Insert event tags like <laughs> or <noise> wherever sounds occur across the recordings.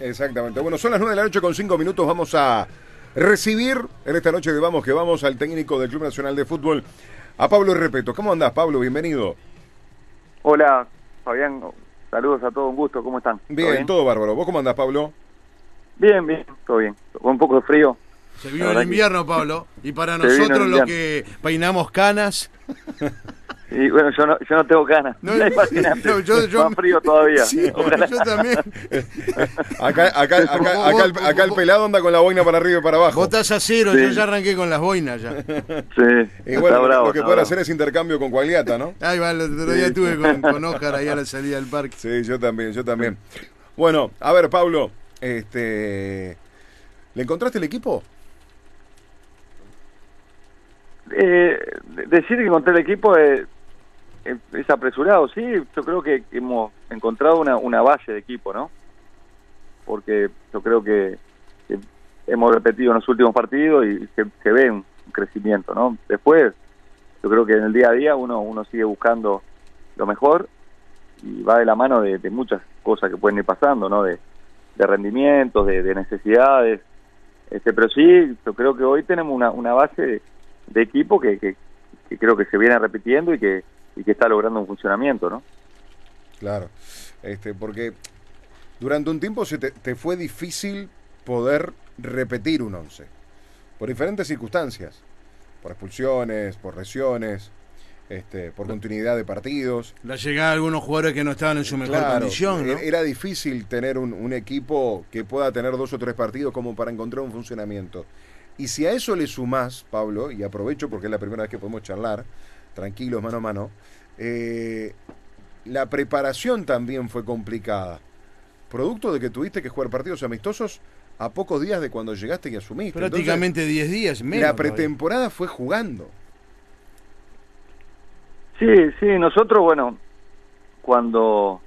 Exactamente. Bueno, son las 9 de la noche con 5 minutos. Vamos a recibir en esta noche que vamos, que vamos al técnico del Club Nacional de Fútbol, a Pablo Repeto. ¿Cómo andás, Pablo? Bienvenido. Hola, Fabián. Saludos a todos, un gusto. ¿Cómo están? Bien, todo bárbaro. ¿Vos cómo andás, Pablo? Bien, bien, todo bien. Con un poco de frío. Se vio el invierno, Pablo. Y para nosotros los que peinamos canas. Y bueno, yo no, yo no tengo ganas. No, <laughs> no, yo, yo, Más frío todavía. Sí, yo <laughs> también. <laughs> acá, acá, acá, acá, el, acá el pelado anda con la boina para arriba y para abajo. Vos estás a cero, yo ya arranqué con las boinas ya. Sí. Y bueno, lo que pueden hacer es intercambio con Cualiata, ¿no? Ahí va, el otro día estuve con, con Oscar ahí a la salida del parque. Sí, yo también, yo también. Bueno, a ver, Pablo, este, ¿le encontraste el equipo? Eh, decir que encontré el equipo es, es, apresurado, sí, yo creo que hemos encontrado una, una base de equipo, ¿no? Porque yo creo que, hemos repetido en los últimos partidos y se, ve un crecimiento, ¿no? Después, yo creo que en el día a día uno, uno sigue buscando lo mejor y va de la mano de, muchas cosas que pueden ir pasando, ¿no? De, de rendimientos, de, necesidades, este, pero sí, yo creo que hoy tenemos una, una base de equipo que, que, creo que se viene repitiendo y que, y que está logrando un funcionamiento, ¿no? Claro, este, porque durante un tiempo se te, fue difícil poder repetir un once, por diferentes circunstancias, por expulsiones, por lesiones, este, por continuidad de partidos. La llegada de algunos jugadores que no estaban en su mejor condición. ¿no? Era difícil tener un, un, equipo que pueda tener dos o tres partidos como para encontrar un funcionamiento. Y si a eso le sumás, Pablo, y aprovecho porque es la primera vez que podemos charlar, tranquilos, mano a mano, eh, la preparación también fue complicada. Producto de que tuviste que jugar partidos amistosos a pocos días de cuando llegaste y asumiste. Prácticamente 10 días menos. La pretemporada fue jugando. Sí, sí, nosotros, bueno, cuando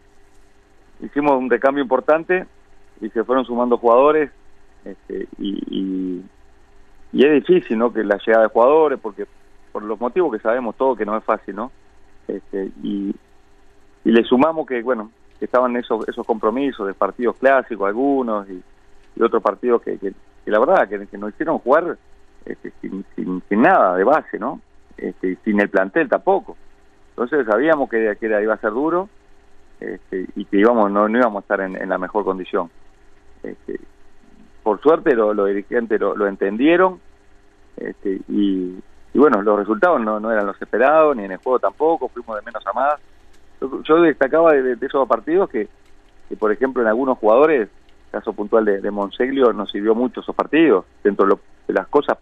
hicimos un recambio importante y se fueron sumando jugadores este, y y es difícil, ¿no? Que la llegada de jugadores, porque por los motivos que sabemos todos que no es fácil, ¿no? Este, y, y le sumamos que, bueno, que estaban esos esos compromisos de partidos clásicos algunos y, otros partidos que, que, la verdad que, nos hicieron jugar este, sin, sin, nada de base, ¿no? Este, sin el plantel tampoco. Entonces sabíamos que, que iba a ser duro este, y que íbamos no, no íbamos a estar en, en la mejor condición. Este, por suerte los dirigentes lo, entendieron este, y, bueno, los resultados no, no eran los esperados, ni en el juego tampoco, fuimos de menos a más. Yo, destacaba de, esos partidos que, por ejemplo, en algunos jugadores, caso puntual de, de Monseglio, nos sirvió mucho esos partidos, dentro de, las cosas,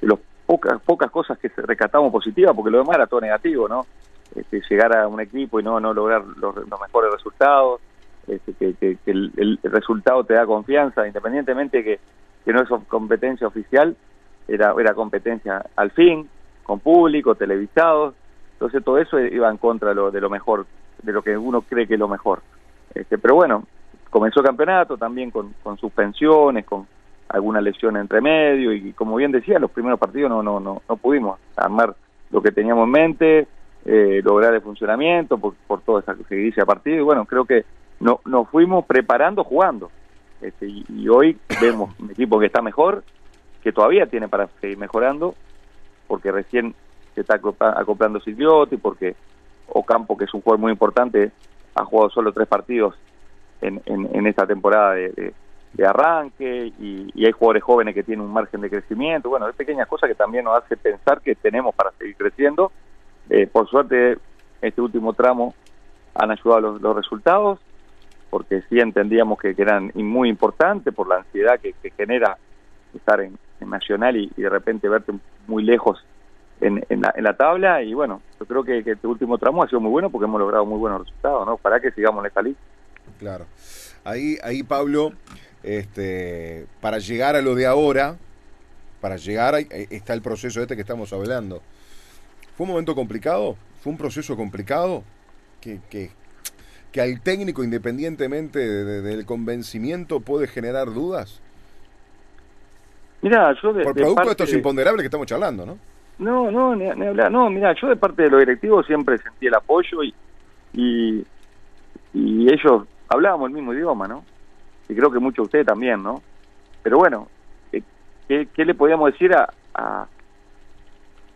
de las pocas, pocas cosas que rescatamos positivas, porque lo demás era todo negativo, ¿no? Este, llegar a un equipo y no, no lograr los mejores resultados este, que, el, resultado te da confianza, independientemente que, que no es competencia oficial, era, era competencia al fin, con público, televisados, entonces todo eso iba en contra de lo, de lo mejor, de lo que uno cree que es lo mejor. Este, pero bueno, comenzó campeonato también con, con suspensiones, con alguna lesión entre medio y como bien decía, los primeros partidos no, no, no, no pudimos armar lo que teníamos en mente, eh, lograr el funcionamiento por, por toda esa seguidilla a partido y bueno, creo que no, nos fuimos preparando jugando. Este, y, hoy vemos un equipo que está mejor, que todavía tiene para seguir mejorando, porque recién se está acoplando Silviotti, porque Ocampo, que es un jugador muy importante, ha jugado solo tres partidos en, en, esta temporada de, arranque, y, hay jugadores jóvenes que tienen un margen de crecimiento. Bueno, es pequeñas cosas que también nos hace pensar que tenemos para seguir creciendo. Eh, por suerte, este último tramo han ayudado los resultados porque sí entendíamos que, eran muy importantes por la ansiedad que, genera estar en, Nacional y, de repente verte muy lejos en, la, tabla y bueno, yo creo que, este último tramo ha sido muy bueno porque hemos logrado muy buenos resultados, ¿no? Para que sigamos en esta lista. Claro. Ahí, ahí Pablo, este, para llegar a lo de ahora, para llegar a, está el proceso este que estamos hablando. ¿Fue un momento complicado? ¿Fue un proceso complicado? que, que al técnico, independientemente del convencimiento, puede generar dudas? Mira, yo de, Por producto de estos imponderables que estamos charlando, ¿no? No, no, ni, hablar. No, mira, yo de parte de los directivos siempre sentí el apoyo y, y, ellos hablábamos el mismo idioma, ¿no? y creo que muchos de ustedes también, ¿no? Pero bueno, eh, ¿qué, qué le podíamos decir a, a,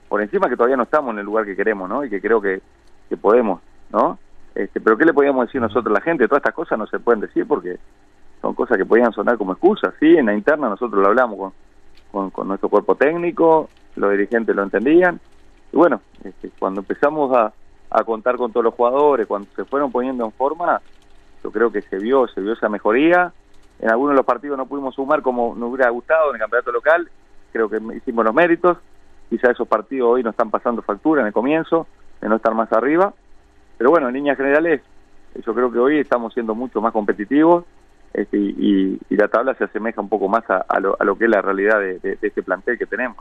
por encima que todavía no estamos en el lugar que queremos, ¿no? Y que creo que, que podemos, ¿no? Este, pero ¿qué le podíamos decir nosotros a la gente? Todas estas cosas no se pueden decir porque son cosas que podían sonar como excusas, ¿sí? En la interna nosotros lo hablamos con, con, con nuestro cuerpo técnico, los dirigentes lo entendían, y bueno, este, cuando empezamos a, contar con todos los jugadores, cuando se fueron poniendo en forma, yo creo que se vio, se vio esa mejoría. En algunos de los partidos no pudimos sumar como nos hubiera gustado en el campeonato local, creo que hicimos los méritos. Quizá esos partidos hoy nos están pasando factura en el comienzo, de no estar más arriba. Pero bueno, en líneas generales, yo creo que hoy estamos siendo mucho más competitivos este, y, y, la tabla se asemeja un poco más a, lo, a lo, que es la realidad de, este plantel que tenemos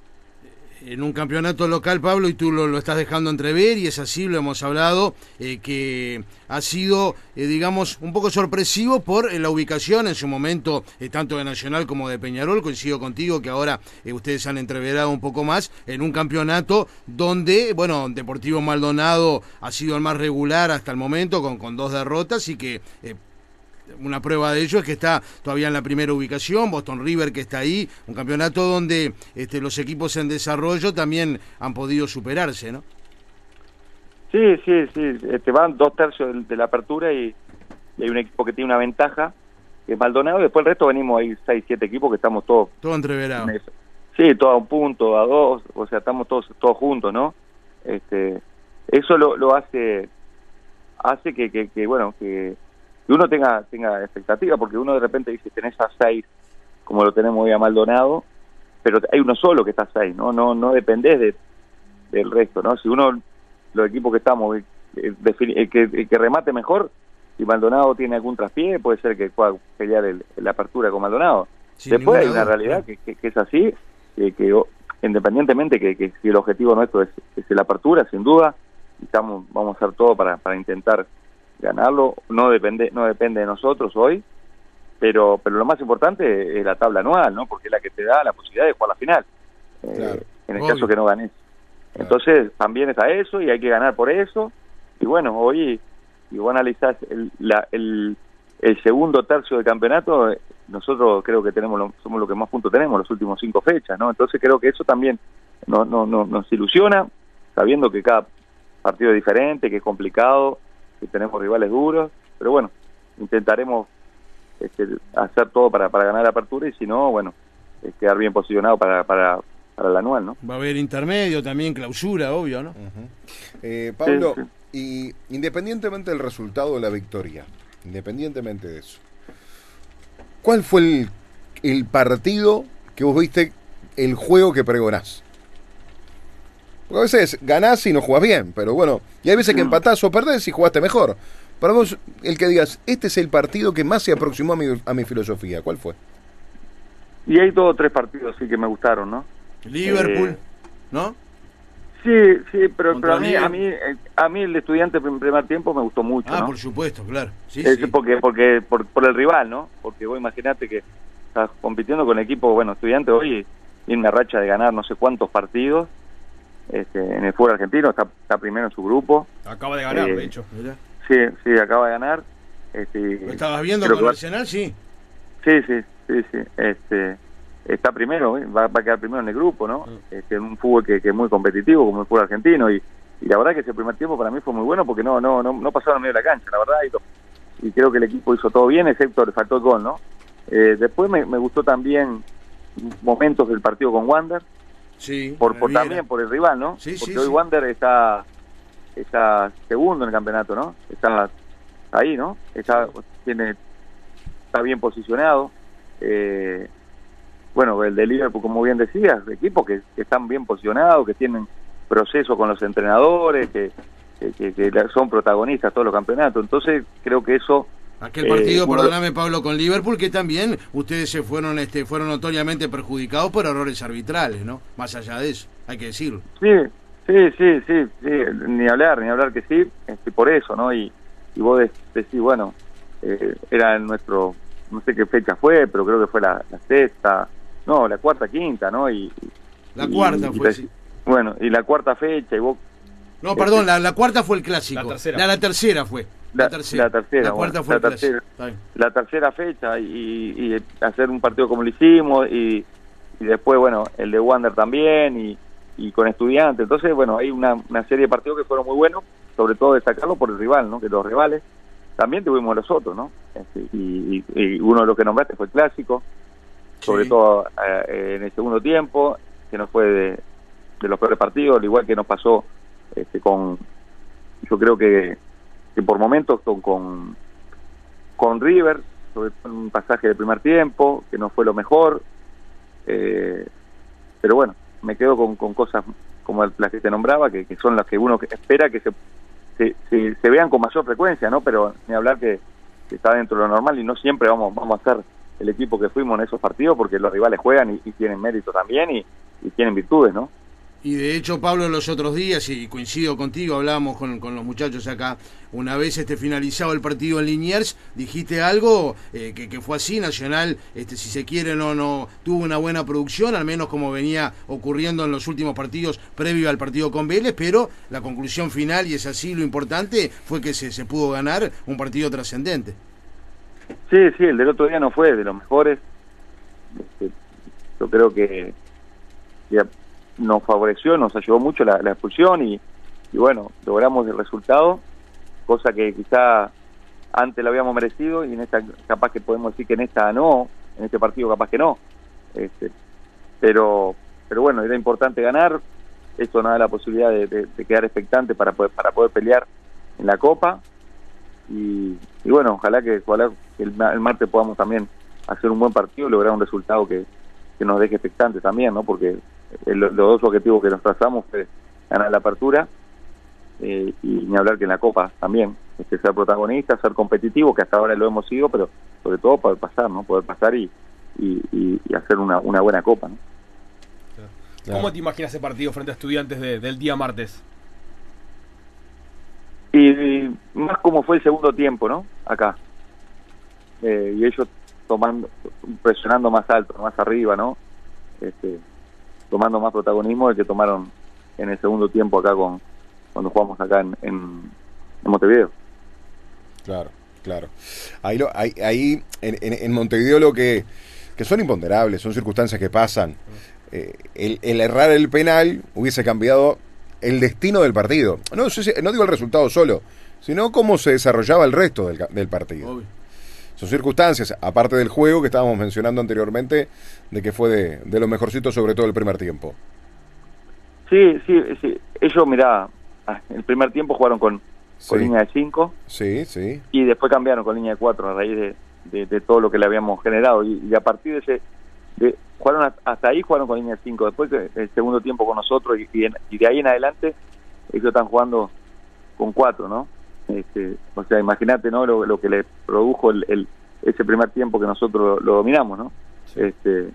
en un campeonato local, Pablo, y tú lo, lo, estás dejando entrever, y es así, lo hemos hablado, eh, que ha sido, eh, digamos, un poco sorpresivo por eh, la ubicación en su momento, tanto de Nacional como de Peñarol. Coincido contigo que ahora ustedes han entreverado un poco más en un campeonato donde, bueno, Deportivo Maldonado ha sido el más regular hasta el momento, con, con dos derrotas, y que una prueba de ello es que está todavía en la primera ubicación, Boston River que está ahí, un campeonato donde este, los equipos en desarrollo también han podido superarse, ¿no? Sí, sí, sí, este, van dos tercios de, de la apertura y, y, hay un equipo que tiene una ventaja, que es Maldonado, y después el resto venimos ahí seis, siete equipos que estamos todos... Todo entreverado. Sí, todo a un punto, a dos, o sea, estamos todos todos juntos, ¿no? Este, eso lo, lo hace hace que, que, que bueno, que que uno tenga tenga expectativa, porque uno de repente dice, tenés a seis, como lo tenemos hoy a Maldonado, pero hay uno solo que está a seis, ¿no? No, no dependés de, del resto, ¿no? Si uno, los equipos que estamos, el, el, que, el que remate mejor, si Maldonado tiene algún traspié, puede ser que pueda pelear el, la apertura con Maldonado. Sin Después hay una realidad que, que, que, es así, que, que independientemente que, que, si el objetivo nuestro es, es la apertura, sin duda, estamos, vamos a hacer todo para, para intentar ganarlo no depende no depende de nosotros hoy pero pero lo más importante es la tabla anual no porque es la que te da la posibilidad de jugar la final eh, claro, eh, en el obvio. caso que no ganes claro. entonces también está eso y hay que ganar por eso y bueno hoy si vos analizás el, la, el, el segundo tercio del campeonato nosotros creo que tenemos lo, somos los que más puntos tenemos los últimos cinco fechas no entonces creo que eso también no, no, no nos ilusiona sabiendo que cada partido es diferente que es complicado que tenemos rivales duros, pero bueno, intentaremos este, hacer todo para, para ganar la apertura y si no, bueno, es quedar bien posicionado para, para, para el anual, ¿no? Va a haber intermedio también, clausura, obvio, ¿no? Uh -huh. eh, Pablo, sí, sí. y independientemente del resultado de la victoria, independientemente de eso, ¿cuál fue el, el partido que vos viste, el juego que pregonás? Porque a veces ganás y no jugás bien, pero bueno, y hay veces que empatás o perdés y jugaste mejor. Para vos, el que digas, este es el partido que más se aproximó a mi, a mi filosofía, ¿cuál fue? Y hay dos o tres partidos sí que me gustaron, ¿no? Liverpool, eh, ¿no? Sí, sí, pero, pero a mí, a mí, a mí el estudiante en primer tiempo me gustó mucho. Ah, ¿no? por supuesto, claro. Sí, es sí. porque, porque por, por el rival, ¿no? Porque vos imaginate que estás compitiendo con el equipo, bueno, estudiante hoy tiene una racha de ganar no sé cuántos partidos este, en el fútbol argentino, está, está, primero en su grupo. Acaba de ganar, eh, de hecho. Sí, sí, acaba de ganar. Este, ¿Lo estabas viendo con va... Arsenal? Sí. Sí, sí, sí, sí. Este, está primero, ¿eh? va, va, a quedar primero en el grupo, ¿no? Mm. Este, en un fútbol que, que, es muy competitivo, como el fútbol argentino, y, y, la verdad que ese primer tiempo para mí fue muy bueno porque no no no, no pasaron en medio de la cancha, la verdad, y, lo, y creo que el equipo hizo todo bien, excepto le faltó el gol, ¿no? Eh, después me, me gustó también momentos del partido con Wander, Sí, por, por también por el rival, ¿no? Sí, Porque sí, hoy. Wander está está segundo en el campeonato, ¿no? Está ahí, ¿no? Está tiene está bien posicionado. Eh, bueno, el de Liverpool, como bien decías, equipos que, que, están bien posicionados, que tienen proceso con los entrenadores, que, que, que son protagonistas todos los campeonatos. Entonces, creo que eso Aquel partido, eh, perdóname Pablo, con Liverpool, que también ustedes se fueron este fueron notoriamente perjudicados por errores arbitrales, ¿no? Más allá de eso, hay que decirlo. Sí, sí, sí, sí, sí. ni hablar, ni hablar que sí, este, por eso, ¿no? Y, y vos decís, bueno, eh, era nuestro, no sé qué fecha fue, pero creo que fue la, la sexta, no, la cuarta, quinta, ¿no? Y, la y, cuarta y, fue, sí. Bueno, y la cuarta fecha, y vos... No, perdón, la, la, cuarta fue el clásico. La tercera. La, la tercera fue. La, tercera. La, tercera, la, tercera, fecha y, hacer un partido como lo hicimos y, después, bueno, el de Wander también y, con estudiantes. Entonces, bueno, hay una, serie de partidos que fueron muy buenos, sobre todo destacarlo por el rival, ¿no? Que los rivales también tuvimos los otros, ¿no? Este, y, uno de los que nombraste fue el clásico, sobre todo eh, en el segundo tiempo, que no fue de, los peores partidos, al igual que nos pasó este, con, yo creo que, que por momentos con, con, River, sobre todo en un pasaje del primer tiempo, que no fue lo mejor, eh, pero bueno, me quedo con, con cosas como las que te nombraba, que, son las que uno espera que se, se, vean con mayor frecuencia, ¿no? Pero ni hablar que, está dentro de lo normal y no siempre vamos, vamos a ser el equipo que fuimos en esos partidos porque los rivales juegan y, tienen mérito también y, y tienen virtudes, ¿no? Y de hecho, Pablo, los otros días, y coincido contigo, hablábamos con, los muchachos acá, una vez este finalizado el partido en Liniers, dijiste algo eh, que, fue así, Nacional, este, si se quiere, no, no tuvo una buena producción, al menos como venía ocurriendo en los últimos partidos previo al partido con Vélez, pero la conclusión final, y es así lo importante, fue que se, se pudo ganar un partido trascendente. Sí, sí, el del otro día no fue de los mejores. Este, yo creo que nos favoreció, nos ayudó mucho la, expulsión y, bueno, logramos el resultado, cosa que quizá antes lo habíamos merecido y en esta capaz que podemos decir que en esta no, en este partido capaz que no. Este, pero pero bueno, era importante ganar, esto nos da la posibilidad de, quedar expectante para poder, para poder pelear en la Copa y, bueno, ojalá que, el, el martes podamos también hacer un buen partido y lograr un resultado que, que nos deje expectante también, ¿no? Porque los dos objetivos que nos trazamos fue ganar la apertura eh, y ni hablar que en la Copa también, este, ser protagonista, ser competitivo, que hasta ahora lo hemos sido, pero sobre todo poder pasar, ¿no? Poder pasar y, y, hacer una, una buena Copa, ¿no? ¿Cómo te imaginas ese partido frente a estudiantes del día martes? Y, más como fue el segundo tiempo, ¿no? Acá. Eh, y ellos tomando, presionando más alto, más arriba, ¿no? Este, tomando más protagonismo del que tomaron en el segundo tiempo acá con cuando jugamos acá en, en, Montevideo. Claro, claro. Ahí, lo, ahí, ahí en, en, Montevideo lo que, que son imponderables, son circunstancias que pasan. Eh, el, el, errar el penal hubiese cambiado el destino del partido. No, no digo el resultado solo, sino cómo se desarrollaba el resto del, del partido son circunstancias, aparte del juego que estábamos mencionando anteriormente, de que fue de, de lo mejorcito, sobre todo el primer tiempo. Sí, sí, sí. Ellos, mirá, ah, el primer tiempo jugaron con, línea de 5. Sí, sí. Y después cambiaron con línea de 4 a raíz de, de, todo lo que le habíamos generado. Y, a partir de ese. De, jugaron hasta ahí, jugaron con línea de 5. Después, el segundo tiempo con nosotros y, y, de ahí en adelante, ellos están jugando con 4, ¿no? Este, o sea, imagínate ¿no? Lo, que le produjo el, ese primer tiempo que nosotros lo, dominamos, ¿no? Este,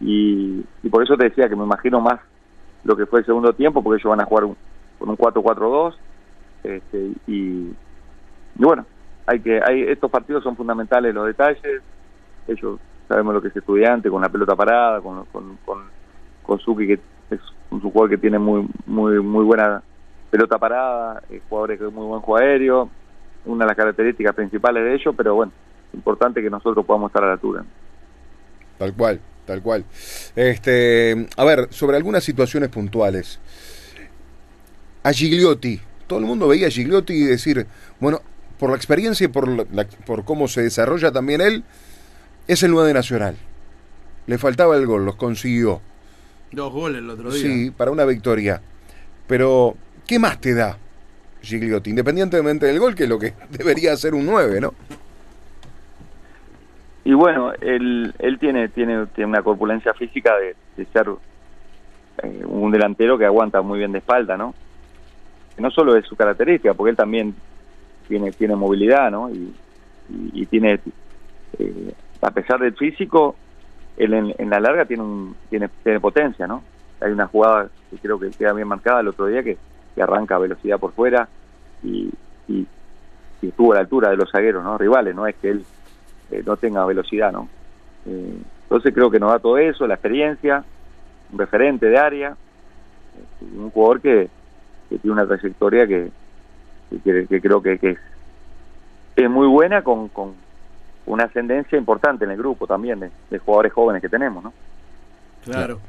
y, por eso te decía que me imagino más lo que fue el segundo tiempo, porque ellos van a jugar con un 4-4-2. Este, y, bueno, hay que hay estos partidos son fundamentales los detalles. Ellos sabemos lo que es estudiante, con la pelota parada, con, con, con, con Suki, que es un jugador que tiene muy, muy, muy buena pelota parada, eh, jugadores con muy buen juego aéreo, una de las características principales de ellos, pero bueno, importante que nosotros podamos estar a la altura. Tal cual, tal cual. Este, a ver, sobre algunas situaciones puntuales. A Gigliotti, todo el mundo veía a Gigliotti y decir, bueno, por la experiencia y por, por cómo se desarrolla también él, es el 9 Nacional. Le faltaba el gol, los consiguió. Dos goles el otro día. Sí, para una victoria. Pero ¿Qué más te da Gigliotti? Independientemente del gol, que es lo que <laughs> debería ser un 9, ¿no? Y bueno, él, él tiene, tiene, tiene una corpulencia física de, ser eh, un delantero que aguanta muy bien de espalda, ¿no? no solo es su característica, porque él también tiene, tiene movilidad, ¿no? Y, tiene, eh, a pesar del físico, él en, la larga tiene, un, tiene, tiene potencia, ¿no? Hay una jugada que creo que queda bien marcada el otro día que que arranca a velocidad por fuera y, estuvo a la altura de los zagueros rivales no es que él eh, no tenga velocidad no eh, entonces creo que nos da todo eso la experiencia un referente de área este, un jugador que, tiene una trayectoria que, que, creo que, es es muy buena con, con una ascendencia importante en el grupo también de, jugadores jóvenes que tenemos, ¿no? Claro.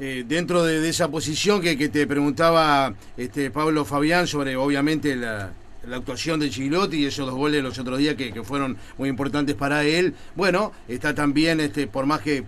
Eh, dentro de, esa posición que, te preguntaba este Pablo Fabián sobre obviamente la, actuación de Chilotti y esos dos goles los otros días que, que, fueron muy importantes para él, bueno, está también, este por más que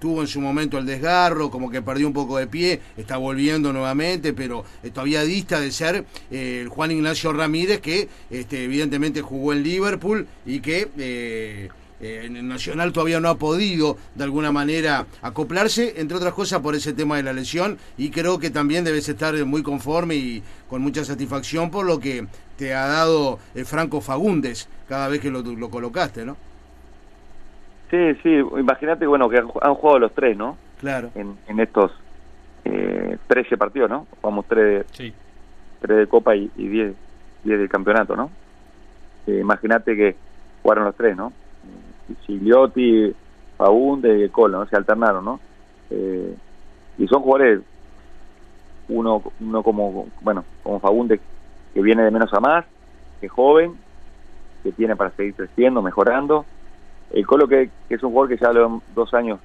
tuvo en su momento el desgarro, como que perdió un poco de pie, está volviendo nuevamente, pero todavía dista de ser eh, el Juan Ignacio Ramírez, que este, evidentemente jugó en Liverpool y que eh, eh, en el Nacional todavía no ha podido de alguna manera acoplarse, entre otras cosas por ese tema de la lesión, y creo que también debes estar muy conforme y con mucha satisfacción por lo que te ha dado Franco Fagundes cada vez que lo, lo colocaste, ¿no? Sí, sí, imagínate, bueno, que han, jugado los tres, ¿no? Claro. En, en estos eh, 13 partidos, ¿no? Jugamos tres, tres de Copa y, y 10, 10 del campeonato, ¿no? Eh, imagínate que jugaron los tres, ¿no? Sigliotti, Faunde y Colo, ¿no? Se alternaron, ¿no? Eh, y son jugadores, uno, uno como, bueno, como Faunde, que viene de menos a más, que es joven, que tiene para seguir creciendo, mejorando, el Colo, que, es un jugador que ya lo, dos años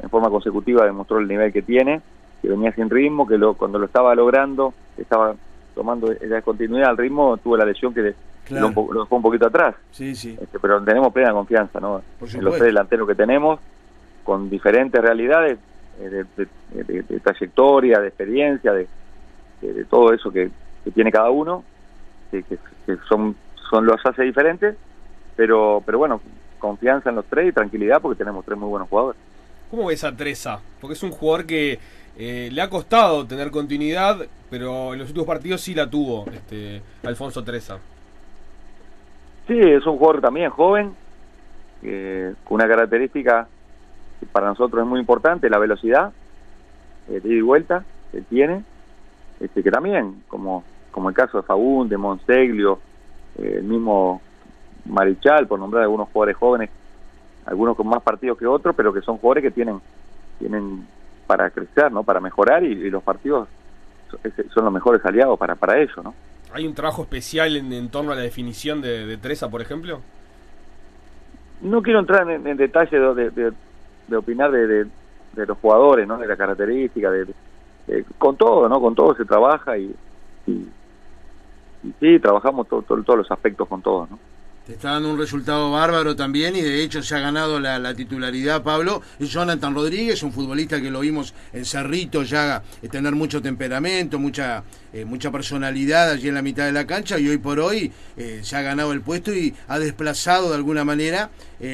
en forma consecutiva demostró el nivel que tiene, que venía sin ritmo, que lo, cuando lo estaba logrando, estaba tomando la continuidad al ritmo, tuvo la lesión que lo, dejó un poquito atrás. Sí, sí. Este, pero tenemos plena confianza ¿no? en los tres delanteros que tenemos, con diferentes realidades eh, de, trayectoria, de experiencia, de, todo eso que, tiene cada uno, que, son, son los hace diferentes, pero, pero bueno, confianza en los tres y tranquilidad porque tenemos tres muy buenos jugadores. ¿Cómo ves a Treza? Porque es un jugador que eh, le ha costado tener continuidad, pero en los últimos partidos sí la tuvo este Alfonso Treza. Sí, es un jugador también joven, con una característica que para nosotros es muy importante, la velocidad eh, de ida y vuelta que tiene, este, que también, como, como el caso de Fagún, de Monseglio, eh, el mismo Marichal, por nombrar algunos jugadores jóvenes, algunos con más partidos que otros, pero que son jugadores que tienen tienen para crecer, ¿no? Para mejorar y, los partidos son los mejores aliados para para ello, ¿no? ¿Hay un trabajo especial en, torno a la definición de, de, Treza, por ejemplo? No quiero entrar en, detalle de, de, opinar de, los jugadores, ¿no? De la característica, de, con todo, ¿no? Con todo se trabaja y, y, sí, trabajamos todos los aspectos con todos, ¿no? Te está dando un resultado bárbaro también y de hecho se ha ganado la, titularidad, Pablo. Es Jonathan Rodríguez, un futbolista que lo vimos en Cerrito ya eh, tener mucho temperamento, mucha eh, mucha personalidad allí en la mitad de la cancha y hoy por hoy eh, se ha ganado el puesto y ha desplazado de alguna manera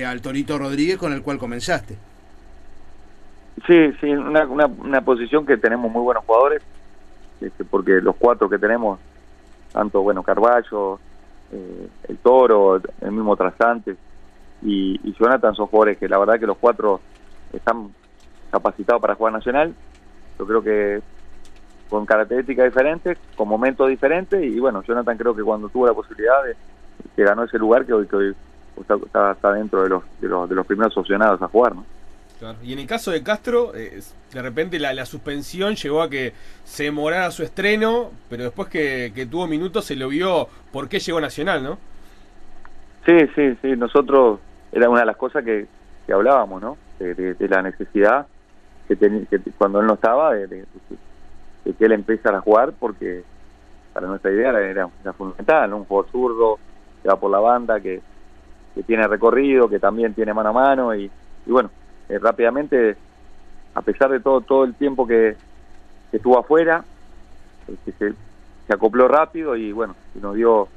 al Torito Rodríguez con el cual comenzaste. Sí, sí, una, una, posición que tenemos muy buenos jugadores, este, porque los cuatro que tenemos, tanto bueno Carballo, eh, el Toro, el mismo Trasante y, y Jonathan son jugadores que la verdad que los cuatro están capacitados para jugar nacional. Yo creo que con características diferentes, con momentos diferentes y bueno, Jonathan creo que cuando tuvo la posibilidad de que ganó ese lugar que hoy, que hoy está, está, dentro de los, de los, de los primeros opcionados a jugar, ¿no? Y en el caso de Castro, eh, de repente la, suspensión llegó a que se demorara su estreno, pero después que, tuvo minutos se lo vio por qué llegó Nacional, ¿no? Sí, sí, sí. Nosotros era una de las cosas que, hablábamos, ¿no? De, la necesidad que, que, cuando él no estaba, de, que él empezara a jugar, porque para nuestra idea era, fundamental, Un juego zurdo, que va por la banda, que, tiene recorrido, que también tiene mano a mano y bueno, eh, rápidamente, a pesar de todo todo el tiempo que, estuvo afuera, este, se, se, acopló rápido y bueno, nos dio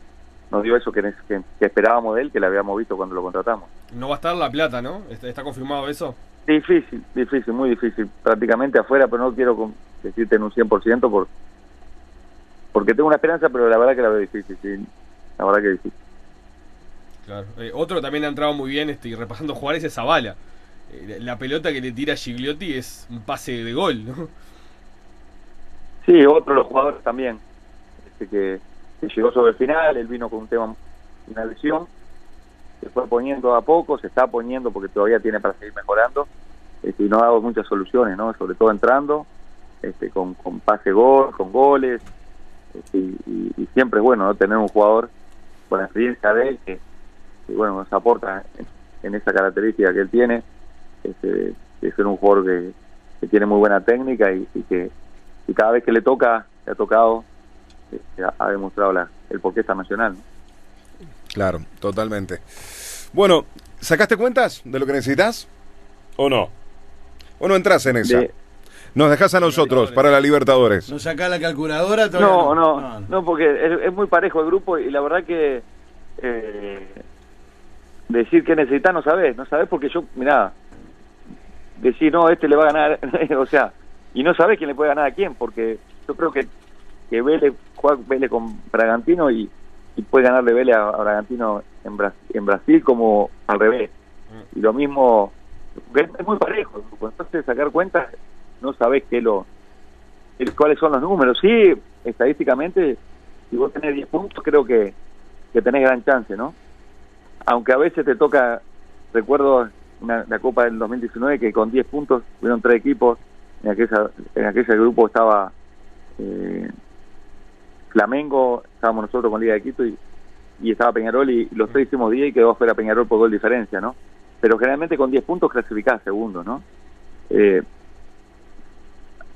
nos dio eso que, que, esperábamos de él, que le habíamos visto cuando lo contratamos. No va a estar la plata, ¿no? ¿Está, confirmado eso? Difícil, difícil, muy difícil. Prácticamente afuera, pero no quiero decirte en un 100% por, porque tengo una esperanza, pero la verdad que la veo difícil, sí. La verdad que difícil. Claro. Eh, otro también ha entrado muy bien este, y repasando Juárez es Zavala. Eh, la pelota que le tira Gigliotti es un pase de gol, ¿no? Sí, otro de los jugadores también, este que, llegó sobre el final, él vino con un tema, una lesión, se fue poniendo a poco, se está poniendo porque todavía tiene para seguir mejorando, este, y no ha dado muchas soluciones, ¿no? Sobre todo entrando, este, con, con pase gol, con goles, este, y, siempre es bueno, ¿no? Tener un jugador con la experiencia de él que, bueno, nos aporta en esa característica que él tiene, este, de ser un jugador que, que tiene muy buena técnica y, y que y cada vez que le toca, le ha tocado, este, ha, demostrado la, el porqué está nacional. ¿no? Claro, totalmente. Bueno, ¿sacaste cuentas de lo que necesitas? ¿O no? ¿O no entras en esa? De- Nos dejas a nosotros para la Libertadores. ¿No saca la calculadora? Todavía No, no, no, porque es, es muy parejo el grupo y la verdad que eh, decir que necesitas no sabes, no sabes porque yo, mirá, decir no, este le va a ganar, <laughs> o sea, y no sabes quién le puede ganar a quién, porque yo creo que, que Vélez juega Vélez con Bragantino y, y puede ganarle Vélez a, a Bragantino en, Bras- en Brasil como al revés. Y lo mismo, es, muy parejo entonces sacar cuentas no sabes qué lo el- cuáles son los números. Sí, estadísticamente, si vos tenés 10 puntos, creo que, que tenés gran chance, ¿no? Aunque a veces te toca, recuerdo una- la Copa del 2019, que con 10 puntos hubieron tres equipos, en aquella, en aquel grupo estaba eh, Flamengo, estábamos nosotros con Liga de Quito y, y estaba Peñarol y los tres hicimos 10 y quedó fuera Peñarol por gol diferencia, ¿no? Pero generalmente con 10 puntos clasificás segundo, ¿no? Eh,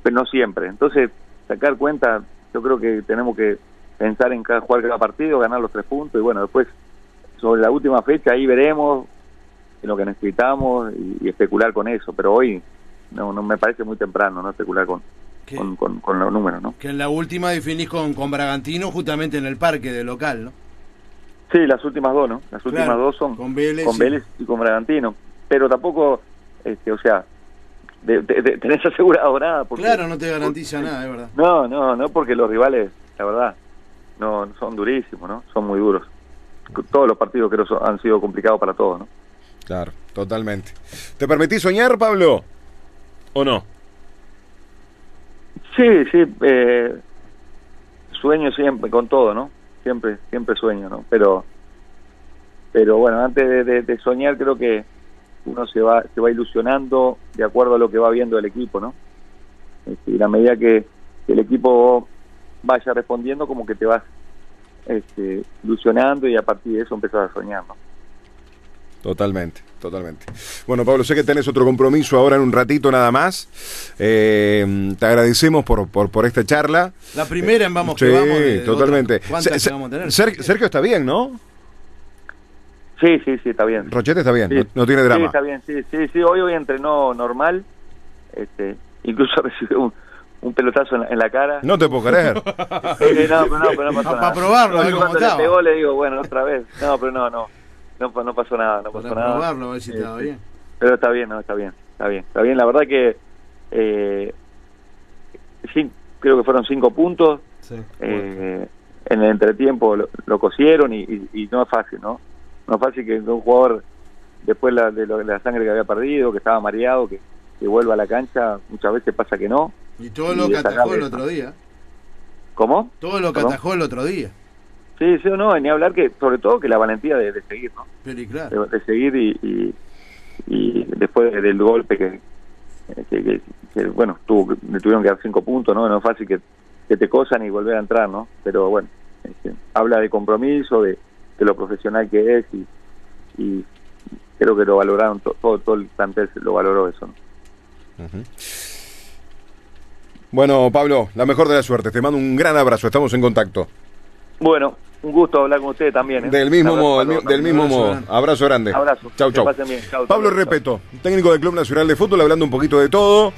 pero no siempre. Entonces, sacar cuenta, yo creo que tenemos que pensar en cada, jugar cada partido, ganar los tres puntos y bueno, después sobre la última fecha ahí veremos lo que necesitamos y, y especular con eso, pero hoy no, no me parece muy temprano no especular con, Que, con, con, con los números, ¿no? que en la última definís con, con Bragantino justamente en el parque de local, ¿no? Sí, las últimas dos, ¿no? Las últimas Claro, dos son con Vélez con y- con Bragantino, pero tampoco, este, o sea, de, de- de- tenés <laughs> asegurado nada. Porque, Claro, no te garantiza nada, es verdad. No, no, no, porque los rivales, la verdad, no son durísimos, ¿no? Son muy duros. Todos los partidos creo han sido complicados para todos, ¿no? Claro, totalmente. ¿Te permitís soñar, Pablo? ¿O no? Sí, sí, eh, sueño siempre con todo, ¿no? Siempre, siempre sueño, ¿no? Pero, pero bueno, antes de, soñar creo que uno se va, se va ilusionando de acuerdo a lo que va viendo el equipo, ¿no? Este, y la medida que el equipo vaya respondiendo, como que te vas este, ilusionando y a partir de eso empezás a soñar, ¿no? Totalmente, totalmente. Bueno, Pablo, sé que tenés otro compromiso ahora en un ratito nada más. Eh, te agradecemos por, por, por esta charla. La primera en Vamos sí, que Vamos. de totalmente. otras- ¿Cuántas Se- vamos a tener? Ser- Sergio está bien, ¿no? Sí, sí, sí, está bien. Rochete está bien, Sí. no, no tiene Sí, drama. está bien, sí, sí, sí. Hoy, hoy entrenó normal. Este, incluso <laughs> recibió un, un pelotazo en la, en la cara. No te puedo creer. <laughs> Eh, no, pero no, pero no pasó nada. pa' probarlo, a ver cómo le pegó le digo, bueno, otra vez. No, pero no, no. No, pa- no pasó nada, no pasó Para nada. probarlo, a ver si Sí, estaba bien. Pero está bien, no, está bien, está bien. Está bien, la verdad que eh, sí, creo que fueron cinco puntos. Sí. Eh, en el entretiempo lo, lo cosieron y, y- y no es fácil, ¿no? No es fácil que un jugador, después la- de, lo- de la sangre que había perdido, que estaba mareado, que, que vuelva a la cancha, muchas veces pasa que no. Y todo Y lo que atajó el otro día. ¿Cómo? Todo lo que atajó el otro día. Sí, sí o no, ni hablar que, sobre todo que la valentía de, de seguir, ¿no? Pero y claro. De, de seguir y, y, y después del golpe que, que, que- que, bueno, tuvo, le tuvieron que dar cinco puntos, ¿no? No es fácil que, que te cosan y volver a entrar, ¿no? Pero bueno, este, habla de compromiso, de, de lo profesional que es y, y creo que lo valoraron, to- todo, todo el plantel lo valoró eso, ¿no? Bueno, Pablo, la mejor de la suerte. Te mando un gran abrazo. Estamos en contacto. Bueno, un gusto hablar con ustedes también. ¿eh? Del mismo modo, del, mismo modo. grande. Abrazo grande. Abrazo. Chau, chau. pasen bien. Chau, Pablo. Repeto, técnico del Club Nacional de Fútbol, hablando un poquito de todo.